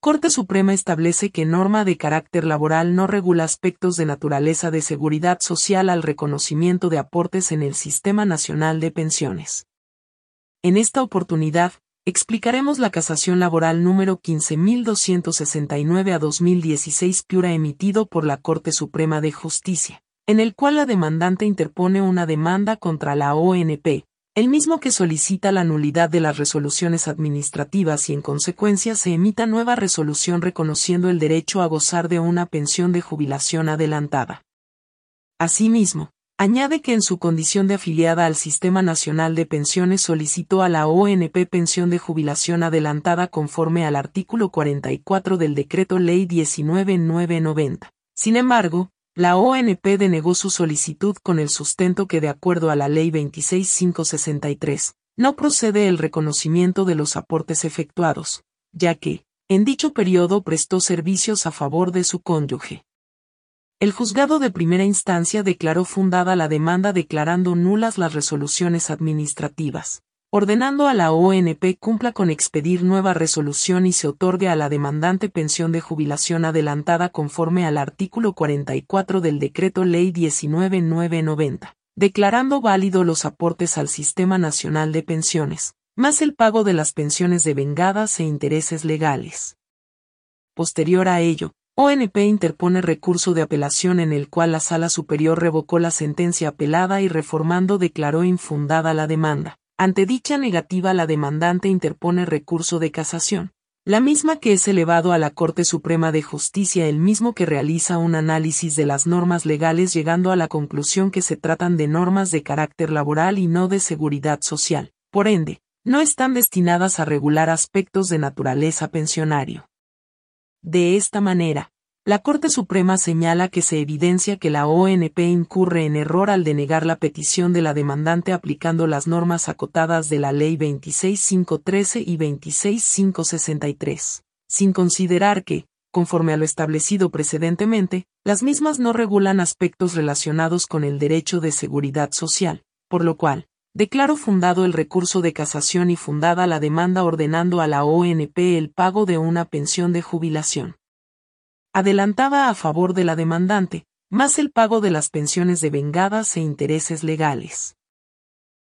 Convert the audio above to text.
Corte Suprema establece que norma de carácter laboral no regula aspectos de naturaleza de seguridad social al reconocimiento de aportes en el Sistema Nacional de Pensiones. En esta oportunidad, explicaremos la casación laboral número 15.269 a 2016 Piura emitido por la Corte Suprema de Justicia, en el cual la demandante interpone una demanda contra la ONP, el mismo que solicita la nulidad de las resoluciones administrativas y en consecuencia se emita nueva resolución reconociendo el derecho a gozar de una pensión de jubilación adelantada. Asimismo, añade que en su condición de afiliada al Sistema Nacional de Pensiones solicitó a la ONP pensión de jubilación adelantada conforme al artículo 44 del Decreto Ley 19990. Sin embargo, la ONP denegó su solicitud con el sustento que de acuerdo a la Ley 26563, no procede el reconocimiento de los aportes efectuados, ya que, en dicho periodo prestó servicios a favor de su cónyuge. El juzgado de primera instancia declaró fundada la demanda declarando nulas las resoluciones administrativas ordenando a la ONP cumpla con expedir nueva resolución y se otorgue a la demandante pensión de jubilación adelantada conforme al artículo 44 del Decreto Ley 19990, declarando válido los aportes al Sistema Nacional de Pensiones, más el pago de las pensiones de vengadas e intereses legales. Posterior a ello, ONP interpone recurso de apelación en el cual la Sala Superior revocó la sentencia apelada y reformando declaró infundada la demanda ante dicha negativa la demandante interpone recurso de casación, la misma que es elevado a la Corte Suprema de Justicia el mismo que realiza un análisis de las normas legales llegando a la conclusión que se tratan de normas de carácter laboral y no de seguridad social, por ende, no están destinadas a regular aspectos de naturaleza pensionario. De esta manera, la Corte Suprema señala que se evidencia que la ONP incurre en error al denegar la petición de la demandante aplicando las normas acotadas de la Ley 26513 y 26563, sin considerar que, conforme a lo establecido precedentemente, las mismas no regulan aspectos relacionados con el derecho de seguridad social, por lo cual, declaro fundado el recurso de casación y fundada la demanda ordenando a la ONP el pago de una pensión de jubilación adelantaba a favor de la demandante, más el pago de las pensiones de vengadas e intereses legales.